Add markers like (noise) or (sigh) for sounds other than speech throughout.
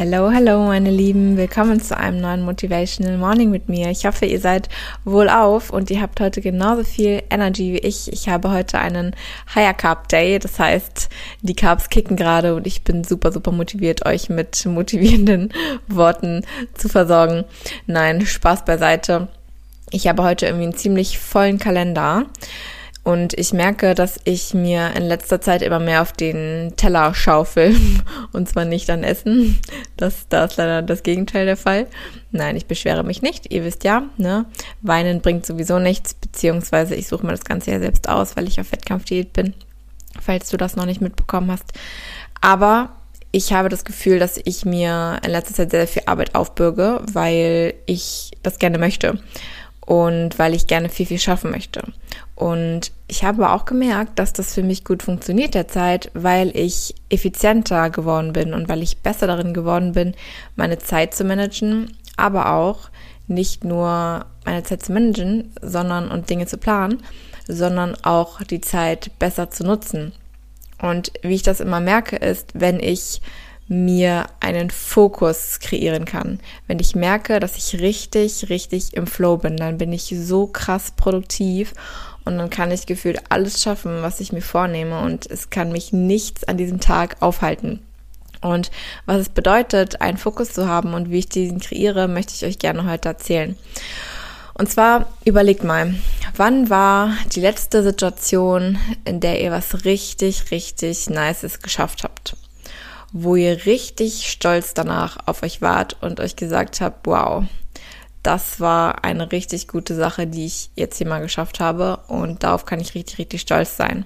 Hallo, hallo meine Lieben, willkommen zu einem neuen Motivational Morning mit mir. Ich hoffe, ihr seid wohl auf und ihr habt heute genauso viel Energy wie ich. Ich habe heute einen Higher Carb Day, das heißt, die Carbs kicken gerade und ich bin super, super motiviert, euch mit motivierenden (laughs) Worten zu versorgen. Nein, Spaß beiseite. Ich habe heute irgendwie einen ziemlich vollen Kalender. Und ich merke, dass ich mir in letzter Zeit immer mehr auf den Teller schaufel. (laughs) Und zwar nicht an Essen. Das, da ist leider das Gegenteil der Fall. Nein, ich beschwere mich nicht. Ihr wisst ja, ne? Weinen bringt sowieso nichts. Beziehungsweise ich suche mir das Ganze ja selbst aus, weil ich auf Wettkampfdiät bin. Falls du das noch nicht mitbekommen hast. Aber ich habe das Gefühl, dass ich mir in letzter Zeit sehr, viel Arbeit aufbürge, weil ich das gerne möchte und weil ich gerne viel, viel schaffen möchte. Und ich habe auch gemerkt, dass das für mich gut funktioniert derzeit, weil ich effizienter geworden bin und weil ich besser darin geworden bin, meine Zeit zu managen, aber auch nicht nur meine Zeit zu managen, sondern und Dinge zu planen, sondern auch die Zeit besser zu nutzen. Und wie ich das immer merke, ist, wenn ich mir einen Fokus kreieren kann. Wenn ich merke, dass ich richtig, richtig im Flow bin, dann bin ich so krass produktiv und dann kann ich gefühlt alles schaffen, was ich mir vornehme und es kann mich nichts an diesem Tag aufhalten. Und was es bedeutet, einen Fokus zu haben und wie ich diesen kreiere, möchte ich euch gerne heute erzählen. Und zwar überlegt mal, wann war die letzte Situation, in der ihr was richtig, richtig Nices geschafft habt? Wo ihr richtig stolz danach auf euch wart und euch gesagt habt, wow, das war eine richtig gute Sache, die ich jetzt hier mal geschafft habe und darauf kann ich richtig, richtig stolz sein.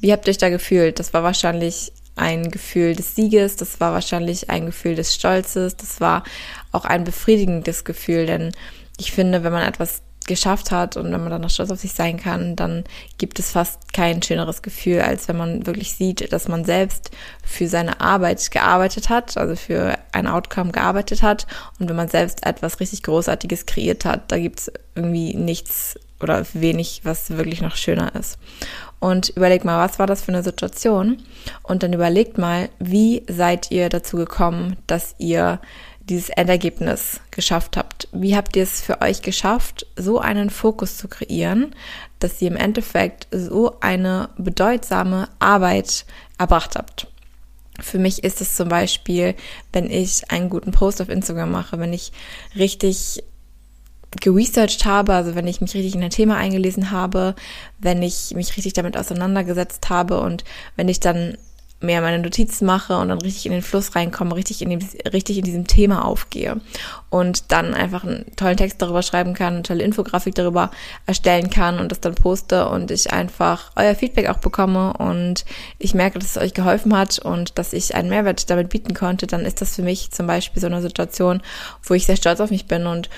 Wie habt ihr euch da gefühlt? Das war wahrscheinlich ein Gefühl des Sieges, das war wahrscheinlich ein Gefühl des Stolzes, das war auch ein befriedigendes Gefühl, denn ich finde, wenn man etwas geschafft hat und wenn man dann noch stolz auf sich sein kann, dann gibt es fast kein schöneres Gefühl, als wenn man wirklich sieht, dass man selbst für seine Arbeit gearbeitet hat, also für ein Outcome gearbeitet hat und wenn man selbst etwas richtig Großartiges kreiert hat, da gibt es irgendwie nichts oder wenig, was wirklich noch schöner ist. Und überlegt mal, was war das für eine Situation? Und dann überlegt mal, wie seid ihr dazu gekommen, dass ihr dieses Endergebnis geschafft habt. Wie habt ihr es für euch geschafft, so einen Fokus zu kreieren, dass ihr im Endeffekt so eine bedeutsame Arbeit erbracht habt? Für mich ist es zum Beispiel, wenn ich einen guten Post auf Instagram mache, wenn ich richtig geresearched habe, also wenn ich mich richtig in ein Thema eingelesen habe, wenn ich mich richtig damit auseinandergesetzt habe und wenn ich dann mehr meine Notizen mache und dann richtig in den Fluss reinkomme, richtig in, dem, richtig in diesem Thema aufgehe und dann einfach einen tollen Text darüber schreiben kann, eine tolle Infografik darüber erstellen kann und das dann poste und ich einfach euer Feedback auch bekomme und ich merke, dass es euch geholfen hat und dass ich einen Mehrwert damit bieten konnte, dann ist das für mich zum Beispiel so eine Situation, wo ich sehr stolz auf mich bin und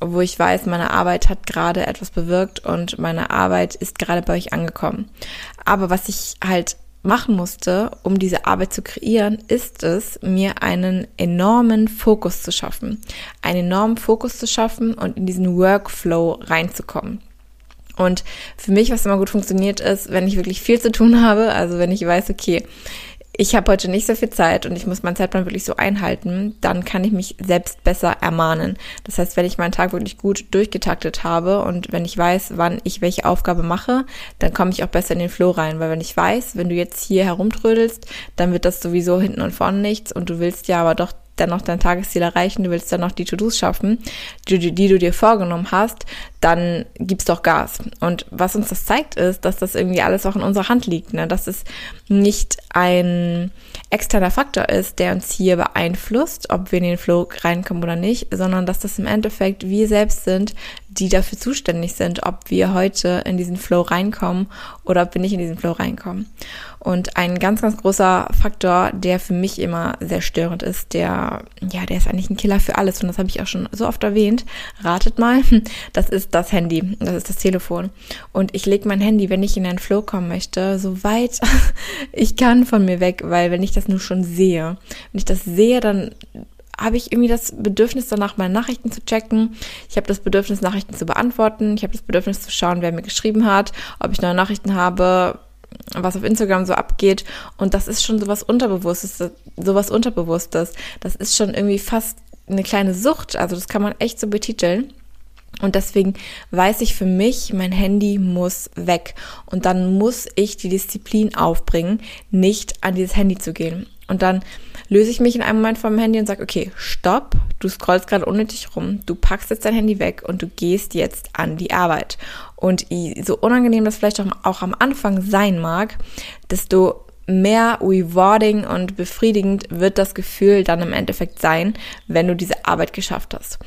wo ich weiß, meine Arbeit hat gerade etwas bewirkt und meine Arbeit ist gerade bei euch angekommen. Aber was ich halt machen musste, um diese Arbeit zu kreieren, ist es, mir einen enormen Fokus zu schaffen. Einen enormen Fokus zu schaffen und in diesen Workflow reinzukommen. Und für mich, was immer gut funktioniert, ist, wenn ich wirklich viel zu tun habe, also wenn ich weiß, okay, ich habe heute nicht so viel Zeit und ich muss meinen Zeitplan wirklich so einhalten, dann kann ich mich selbst besser ermahnen. Das heißt, wenn ich meinen Tag wirklich gut durchgetaktet habe und wenn ich weiß, wann ich welche Aufgabe mache, dann komme ich auch besser in den Flow rein. Weil wenn ich weiß, wenn du jetzt hier herumtrödelst, dann wird das sowieso hinten und vorne nichts und du willst ja aber doch dann noch dein Tagesziel erreichen, du willst dann noch die To-Dos schaffen, die, die, du dir vorgenommen hast, dann gib's doch Gas. Und was uns das zeigt, ist, dass das irgendwie alles auch in unserer Hand liegt, ne? dass es nicht ein externer Faktor ist, der uns hier beeinflusst, ob wir in den Flow reinkommen oder nicht, sondern dass das im Endeffekt wir selbst sind, die dafür zuständig sind, ob wir heute in diesen Flow reinkommen oder ob wir nicht in diesen Flow reinkommen. Und ein ganz, ganz großer Faktor, der für mich immer sehr störend ist, der, ja, der ist eigentlich ein Killer für alles. Und das habe ich auch schon so oft erwähnt. Ratet mal, (laughs) das ist das Handy, das ist das Telefon. Und ich lege mein Handy, wenn ich in einen Flow kommen möchte, so weit (laughs) ich kann von mir weg, weil wenn ich das nur schon sehe, wenn ich das sehe, dann habe ich irgendwie das Bedürfnis danach, meine Nachrichten zu checken. Ich habe das Bedürfnis, Nachrichten zu beantworten. Ich habe das Bedürfnis zu schauen, wer mir geschrieben hat, ob ich neue Nachrichten habe, was auf Instagram so abgeht. Und das ist schon sowas Unterbewusstes, sowas Unterbewusstes. Das ist schon irgendwie fast eine kleine Sucht. Also das kann man echt so betiteln. Und deswegen weiß ich für mich, mein Handy muss weg. Und dann muss ich die Disziplin aufbringen, nicht an dieses Handy zu gehen. Und dann löse ich mich in einem Moment vom Handy und sage, okay, stopp, du scrollst gerade unnötig rum, du packst jetzt dein Handy weg und du gehst jetzt an die Arbeit. Und so unangenehm das vielleicht auch, am Anfang sein mag, desto mehr rewarding und befriedigend wird das Gefühl dann im Endeffekt sein, wenn du diese Arbeit geschafft hast.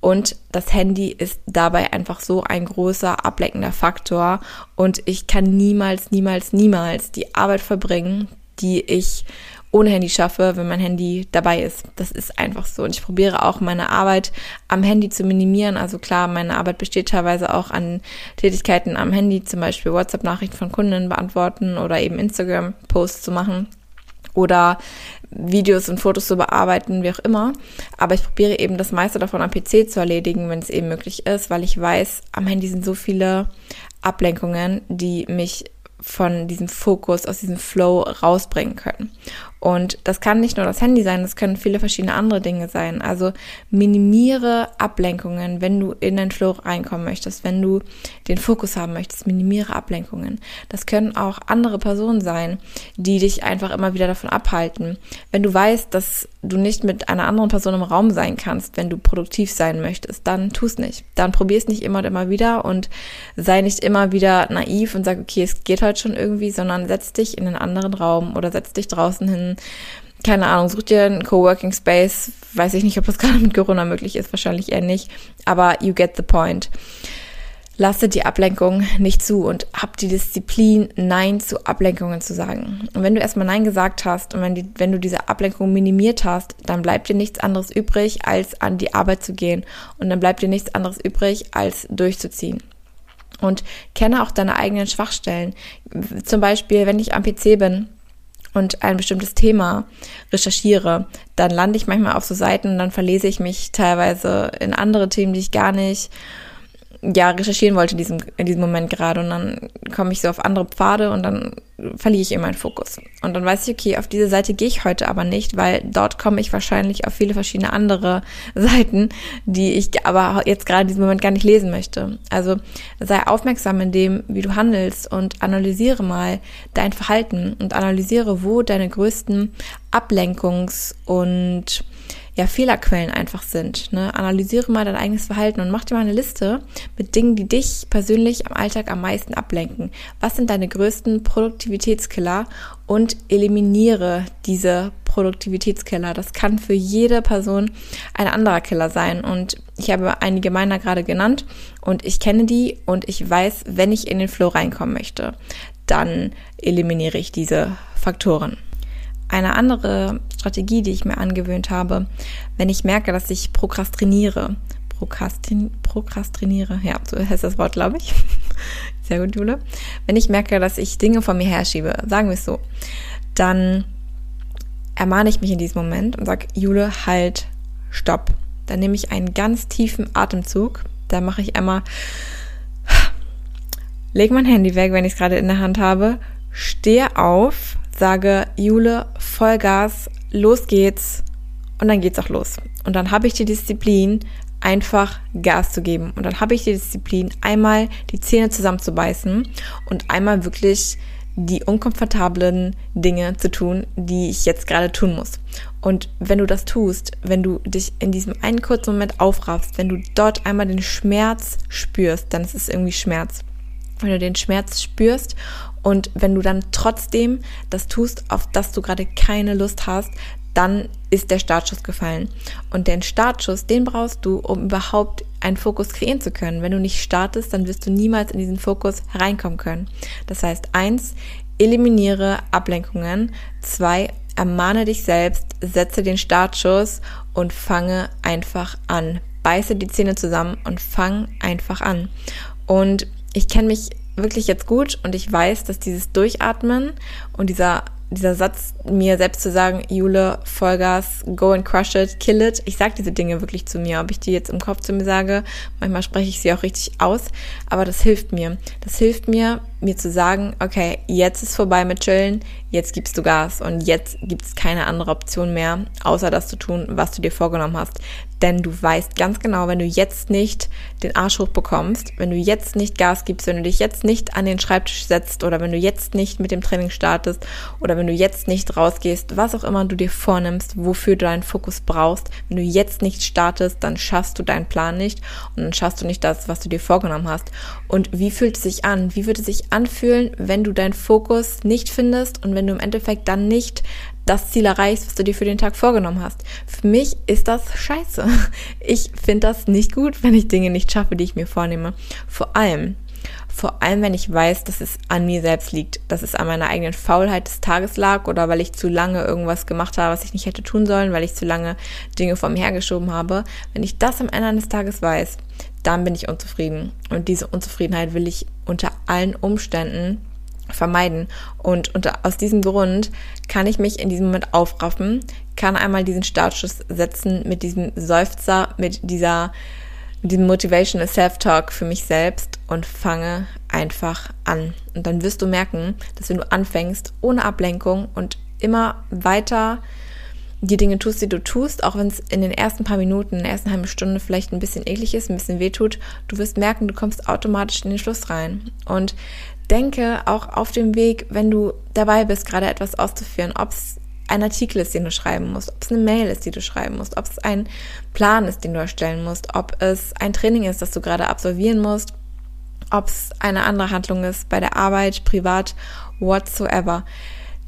Und das Handy ist dabei einfach so ein großer ableckender Faktor. Und ich kann niemals, niemals, niemals die Arbeit verbringen, die ich ohne Handy schaffe, wenn mein Handy dabei ist. Das ist einfach so. Und ich probiere auch meine Arbeit am Handy zu minimieren. Also klar, meine Arbeit besteht teilweise auch an Tätigkeiten am Handy, zum Beispiel WhatsApp-Nachrichten von Kunden beantworten oder eben Instagram-Posts zu machen oder Videos und Fotos zu bearbeiten, wie auch immer. Aber ich probiere eben das meiste davon am PC zu erledigen, wenn es eben möglich ist, weil ich weiß, am Handy sind so viele Ablenkungen, die mich von diesem Fokus, aus diesem Flow rausbringen können. Und das kann nicht nur das Handy sein, das können viele verschiedene andere Dinge sein. Also minimiere Ablenkungen, wenn du in den Flow reinkommen möchtest, wenn du den Fokus haben möchtest, minimiere Ablenkungen. Das können auch andere Personen sein, die dich einfach immer wieder davon abhalten. Wenn du weißt, dass du nicht mit einer anderen Person im Raum sein kannst, wenn du produktiv sein möchtest, dann tu es nicht. Dann probier es nicht immer und immer wieder und sei nicht immer wieder naiv und sag, okay, es geht heute schon irgendwie, sondern setz dich in einen anderen Raum oder setz dich draußen hin keine Ahnung, such dir einen Coworking Space. Weiß ich nicht, ob das (laughs) gerade mit Corona möglich ist, wahrscheinlich eher nicht. Aber you get the point. Lasse die Ablenkung nicht zu und hab die Disziplin, Nein zu Ablenkungen zu sagen. Und wenn du erstmal Nein gesagt hast und wenn, die, wenn du diese Ablenkung minimiert hast, dann bleibt dir nichts anderes übrig, als an die Arbeit zu gehen. Und dann bleibt dir nichts anderes übrig, als durchzuziehen. Und kenne auch deine eigenen Schwachstellen. Zum Beispiel, wenn ich am PC bin, und ein bestimmtes Thema recherchiere, dann lande ich manchmal auf so Seiten und dann verlese ich mich teilweise in andere Themen, die ich gar nicht ja, recherchieren wollte in diesem, in diesem Moment gerade. Und dann komme ich so auf andere Pfade und dann verliere ich eben meinen Fokus. Und dann weiß ich, okay, auf diese Seite gehe ich heute aber nicht, weil dort komme ich wahrscheinlich auf viele verschiedene andere (laughs) Seiten, die ich aber jetzt gerade in diesem Moment gar nicht lesen möchte. Also sei aufmerksam in dem, wie du handelst und analysiere mal dein Verhalten und analysiere, wo deine größten Ablenkungs- und ja, Fehlerquellen einfach sind. Ne? Analysiere mal dein eigenes Verhalten und mach dir mal eine Liste mit Dingen, die dich persönlich am Alltag am meisten ablenken. Was sind deine größten Produktivitätskiller und eliminiere diese Produktivitätskiller. Das kann für jede Person ein anderer Killer sein. Und ich habe einige meiner gerade genannt und ich kenne die und ich weiß, wenn ich in den Flow reinkommen möchte, dann eliminiere ich diese Faktoren. Eine andere Strategie, die ich mir angewöhnt habe, wenn ich merke, dass ich prokrastiniere. Prokrastin, prokrastiniere, ja, so heißt das Wort, glaube ich. (laughs) Sehr gut, Jule. Wenn ich merke, dass ich Dinge von mir herschiebe, sagen wir es so, dann ermahne ich mich in diesem Moment und sage, Jule, halt, stopp. Dann nehme ich einen ganz tiefen Atemzug. Da mache ich einmal, (sighs) lege mein Handy weg, wenn ich es gerade in der Hand habe, stehe auf, sage, Jule, Vollgas, los geht's und dann geht's auch los. Und dann habe ich die Disziplin, einfach Gas zu geben. Und dann habe ich die Disziplin, einmal die Zähne zusammenzubeißen und einmal wirklich die unkomfortablen Dinge zu tun, die ich jetzt gerade tun muss. Und wenn du das tust, wenn du dich in diesem einen kurzen Moment aufraffst, wenn du dort einmal den Schmerz spürst, dann ist es irgendwie Schmerz. Wenn du den Schmerz spürst und wenn du dann trotzdem das tust, auf das du gerade keine Lust hast, dann ist der Startschuss gefallen. Und den Startschuss, den brauchst du, um überhaupt einen Fokus kreieren zu können. Wenn du nicht startest, dann wirst du niemals in diesen Fokus reinkommen können. Das heißt, eins, eliminiere Ablenkungen. Zwei, ermahne dich selbst, setze den Startschuss und fange einfach an. Beiße die Zähne zusammen und fang einfach an. Und ich kenne mich wirklich jetzt gut und ich weiß, dass dieses Durchatmen und dieser dieser Satz, mir selbst zu sagen, Jule, Vollgas, go and crush it, kill it. Ich sage diese Dinge wirklich zu mir. Ob ich die jetzt im Kopf zu mir sage, manchmal spreche ich sie auch richtig aus, aber das hilft mir. Das hilft mir, mir zu sagen, okay, jetzt ist vorbei mit Chillen, jetzt gibst du Gas und jetzt gibt es keine andere Option mehr, außer das zu tun, was du dir vorgenommen hast. Denn du weißt ganz genau, wenn du jetzt nicht den Arsch hoch bekommst, wenn du jetzt nicht Gas gibst, wenn du dich jetzt nicht an den Schreibtisch setzt oder wenn du jetzt nicht mit dem Training startest oder wenn du jetzt nicht rausgehst, was auch immer du dir vornimmst, wofür du deinen Fokus brauchst, wenn du jetzt nicht startest, dann schaffst du deinen Plan nicht und dann schaffst du nicht das, was du dir vorgenommen hast. Und wie fühlt es sich an? Wie würde es sich anfühlen, wenn du deinen Fokus nicht findest und wenn du im Endeffekt dann nicht das Ziel erreichst, was du dir für den Tag vorgenommen hast. Für mich ist das scheiße. Ich finde das nicht gut, wenn ich Dinge nicht schaffe, die ich mir vornehme. Vor allem, vor allem, wenn ich weiß, dass es an mir selbst liegt, dass es an meiner eigenen Faulheit des Tages lag oder weil ich zu lange irgendwas gemacht habe, was ich nicht hätte tun sollen, weil ich zu lange Dinge vor mir hergeschoben habe. Wenn ich das am Ende des Tages weiß, dann bin ich unzufrieden. Und diese Unzufriedenheit will ich unter allen Umständen vermeiden. Und unter, aus diesem Grund kann ich mich in diesem Moment aufraffen, kann einmal diesen Startschuss setzen mit diesem Seufzer, mit dieser, mit diesem Motivational Self-Talk für mich selbst und fange einfach an. Und dann wirst du merken, dass wenn du anfängst, ohne Ablenkung und immer weiter die Dinge tust, die du tust, auch wenn es in den ersten paar Minuten, in der ersten halben Stunde vielleicht ein bisschen eklig ist, ein bisschen wehtut, du wirst merken, du kommst automatisch in den Schluss rein. Und denke auch auf dem Weg, wenn du dabei bist, gerade etwas auszuführen, ob es ein Artikel ist, den du schreiben musst, ob es eine Mail ist, die du schreiben musst, ob es ein Plan ist, den du erstellen musst, ob es ein Training ist, das du gerade absolvieren musst, ob es eine andere Handlung ist bei der Arbeit, privat, whatsoever.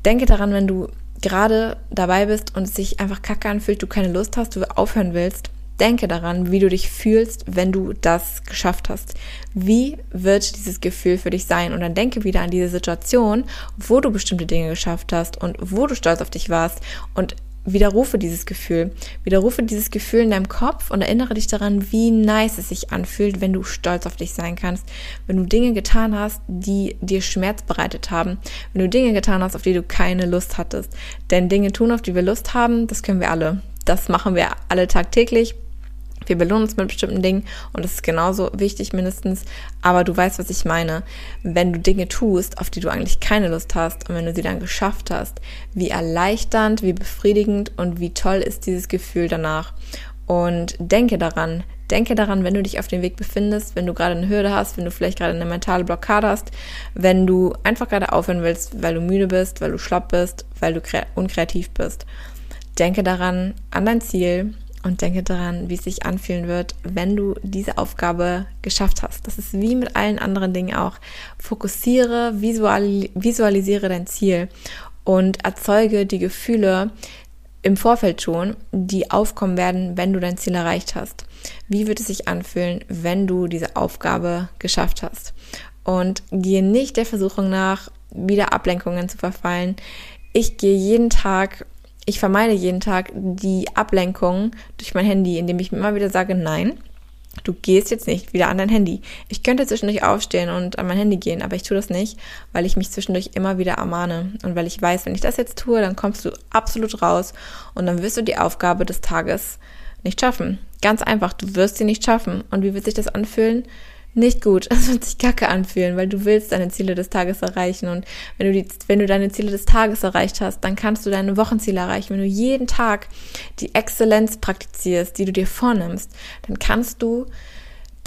Denke daran, wenn du gerade dabei bist und es sich einfach kacke anfühlt, du keine Lust hast, du aufhören willst, denke daran, wie du dich fühlst, wenn du das geschafft hast. Wie wird dieses Gefühl für dich sein? Und dann denke wieder an diese Situation, wo du bestimmte Dinge geschafft hast und wo du stolz auf dich warst und widerrufe dieses Gefühl. Widerrufe dieses Gefühl in deinem Kopf und erinnere dich daran, wie nice es sich anfühlt, wenn du stolz auf dich sein kannst. Wenn du Dinge getan hast, die dir Schmerz bereitet haben. Wenn du Dinge getan hast, auf die du keine Lust hattest. Denn Dinge tun, auf die wir Lust haben, das können wir alle. Das machen wir alle tagtäglich. Wir belohnen uns mit bestimmten Dingen und das ist genauso wichtig mindestens. Aber du weißt, was ich meine. Wenn du Dinge tust, auf die du eigentlich keine Lust hast und wenn du sie dann geschafft hast, wie erleichternd, wie befriedigend und wie toll ist dieses Gefühl danach. Und denke daran, denke daran, wenn du dich auf dem Weg befindest, wenn du gerade eine Hürde hast, wenn du vielleicht gerade eine mentale Blockade hast, wenn du einfach gerade aufhören willst, weil du müde bist, weil du schlapp bist, weil du unkreativ bist. Denke daran, an dein Ziel, und denke daran, wie es sich anfühlen wird, wenn du diese Aufgabe geschafft hast. Das ist wie mit allen anderen Dingen auch. Fokussiere, visual, visualisiere dein Ziel und erzeuge die Gefühle im Vorfeld schon, die aufkommen werden, wenn du dein Ziel erreicht hast. Wie wird es sich anfühlen, wenn du diese Aufgabe geschafft hast? Und gehe nicht der Versuchung nach, wieder Ablenkungen zu verfallen. Ich gehe jeden Tag ich vermeide jeden Tag die Ablenkung durch mein Handy, indem ich mir immer wieder sage, nein, du gehst jetzt nicht wieder an dein Handy. Ich könnte zwischendurch aufstehen und an mein Handy gehen, aber ich tue das nicht, weil ich mich zwischendurch immer wieder ermahne und weil ich weiß, wenn ich das jetzt tue, dann kommst du absolut raus und dann wirst du die Aufgabe des Tages nicht schaffen. Ganz einfach, du wirst sie nicht schaffen. Und wie wird sich das anfühlen? Nicht gut. (laughs) Es wird sich kacke anfühlen, weil du willst deine Ziele des Tages erreichen. Und wenn du, die, wenn du deine Ziele des Tages erreicht hast, dann kannst du deine Wochenziele erreichen. Wenn du jeden Tag die Exzellenz praktizierst, die du dir vornimmst, dann kannst du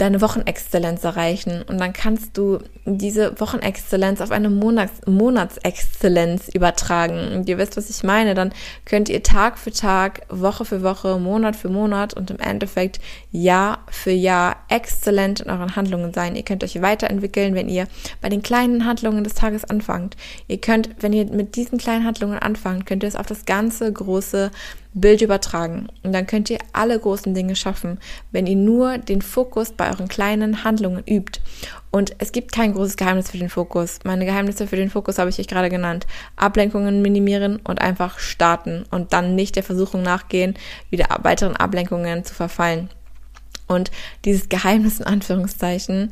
deine Wochenexzellenz erreichen und dann kannst du diese Wochenexzellenz auf eine Monats Monatsexzellenz übertragen. Und ihr wisst, was ich meine. Dann könnt ihr Tag für Tag, Woche für Woche, Monat für Monat und im Endeffekt Jahr für Jahr exzellent in euren Handlungen sein. Ihr könnt euch weiterentwickeln, wenn ihr bei den kleinen Handlungen des Tages anfangt. Ihr könnt, wenn ihr mit diesen kleinen Handlungen anfangt, könnt ihr es auf das ganze große Bild übertragen. Und dann könnt ihr alle großen Dinge schaffen, wenn ihr nur den Fokus bei euren kleinen Handlungen übt. Und es gibt kein großes Geheimnis für den Fokus. Meine Geheimnisse für den Fokus habe ich euch gerade genannt. Ablenkungen minimieren und einfach starten und dann nicht der Versuchung nachgehen, wieder weiteren Ablenkungen zu verfallen. Und dieses Geheimnis in Anführungszeichen,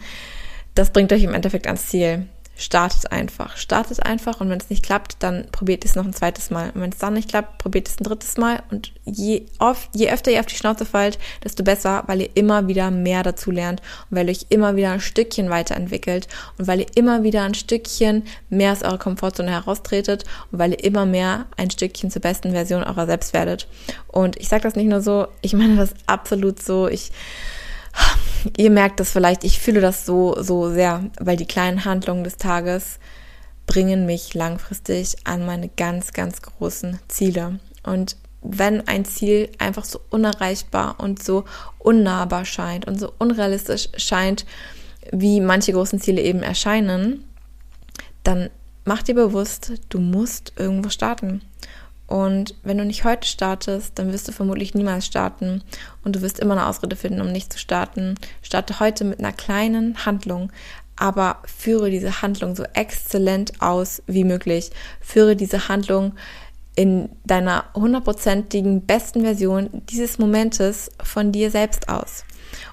das bringt euch im Endeffekt ans Ziel startet einfach. Startet einfach und wenn es nicht klappt, dann probiert es noch ein zweites Mal. Und wenn es dann nicht klappt, probiert es ein drittes Mal. Und je, oft, je öfter ihr auf die Schnauze fallt, desto besser, weil ihr immer wieder mehr dazu lernt und weil ihr euch immer wieder ein Stückchen weiterentwickelt und weil ihr immer wieder ein Stückchen mehr aus eurer Komfortzone heraustretet und weil ihr immer mehr ein Stückchen zur besten Version eurer selbst werdet. Und ich sage das nicht nur so, ich meine das absolut so. Ich ihr merkt das vielleicht, ich fühle das so, so sehr, weil die kleinen Handlungen des Tages bringen mich langfristig an meine ganz, ganz großen Ziele. Und wenn ein Ziel einfach so unerreichbar und so unnahbar scheint und so unrealistisch scheint, wie manche großen Ziele eben erscheinen, dann mach dir bewusst, du musst irgendwo starten. Und wenn du nicht heute startest, dann wirst du vermutlich niemals starten und du wirst immer eine Ausrede finden, um nicht zu starten. Starte heute mit einer kleinen Handlung, aber führe diese Handlung so exzellent aus wie möglich. Führe diese Handlung in deiner hundertprozentigen besten Version dieses Momentes von dir selbst aus.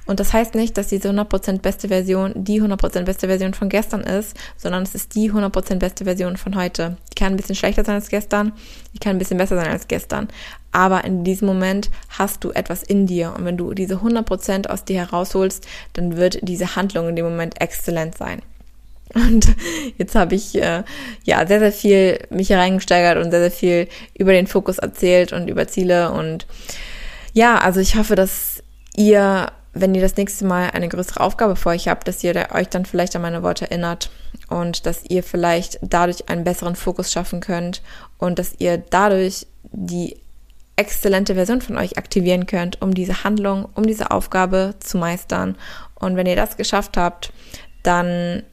Und das heißt nicht, dass diese 100% beste Version die 100% beste Version von gestern ist, sondern es ist die 100% beste Version von heute. Die kann ein bisschen schlechter sein als gestern, die kann ein bisschen besser sein als gestern. Aber in diesem Moment hast du etwas in dir. Und wenn du diese 100% aus dir herausholst, dann wird diese Handlung in dem Moment exzellent sein. Und jetzt habe ich äh, ja sehr, sehr viel mich hier reingesteigert und sehr, sehr viel über den Fokus erzählt und über Ziele. Und ja, also ich hoffe, dass ihr wenn ihr das nächste Mal eine größere Aufgabe vor euch habt, dass ihr euch dann vielleicht an meine Worte erinnert und dass ihr vielleicht dadurch einen besseren Fokus schaffen könnt und dass ihr dadurch die exzellente Version von euch aktivieren könnt, um diese Handlung, um diese Aufgabe zu meistern. Und wenn ihr das geschafft habt, dann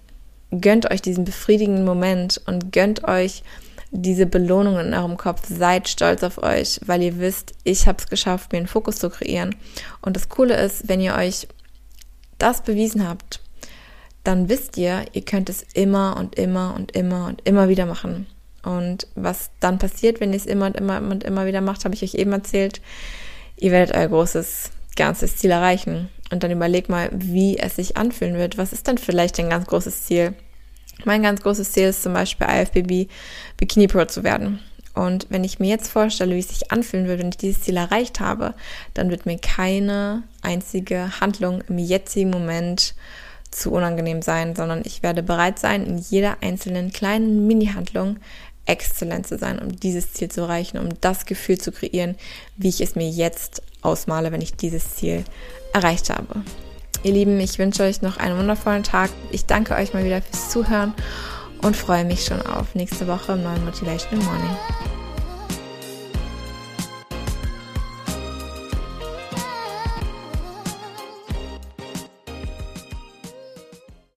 gönnt euch diesen befriedigenden Moment und gönnt euch diese Belohnung in eurem Kopf. Seid stolz auf euch, weil ihr wisst, ich habe es geschafft, mir einen Fokus zu kreieren. Und das Coole ist, wenn ihr euch das bewiesen habt, dann wisst ihr, ihr könnt es immer und immer und immer und immer wieder machen. Und was dann passiert, wenn ihr es immer und immer und immer wieder macht, habe ich euch eben erzählt. Ihr werdet euer großes, ganzes Ziel erreichen. Und dann überlegt mal, wie es sich anfühlen wird. Was ist denn vielleicht ein ganz großes Ziel? Mein ganz großes Ziel ist zum Beispiel IFBB Bikini Pro zu werden. Und wenn ich mir jetzt vorstelle, wie es sich anfühlen würde, wenn ich dieses Ziel erreicht habe, dann wird mir keine einzige Handlung im jetzigen Moment zu unangenehm sein, sondern ich werde bereit sein, in jeder einzelnen kleinen Mini-Handlung exzellent zu sein, um dieses Ziel zu erreichen, um das Gefühl zu kreieren, wie ich es mir jetzt ausmale, wenn ich dieses Ziel erreicht habe. Ihr Lieben, ich wünsche euch noch einen wundervollen Tag. Ich danke euch mal wieder fürs Zuhören und freue mich schon auf nächste Woche im neuen Motivational Morning.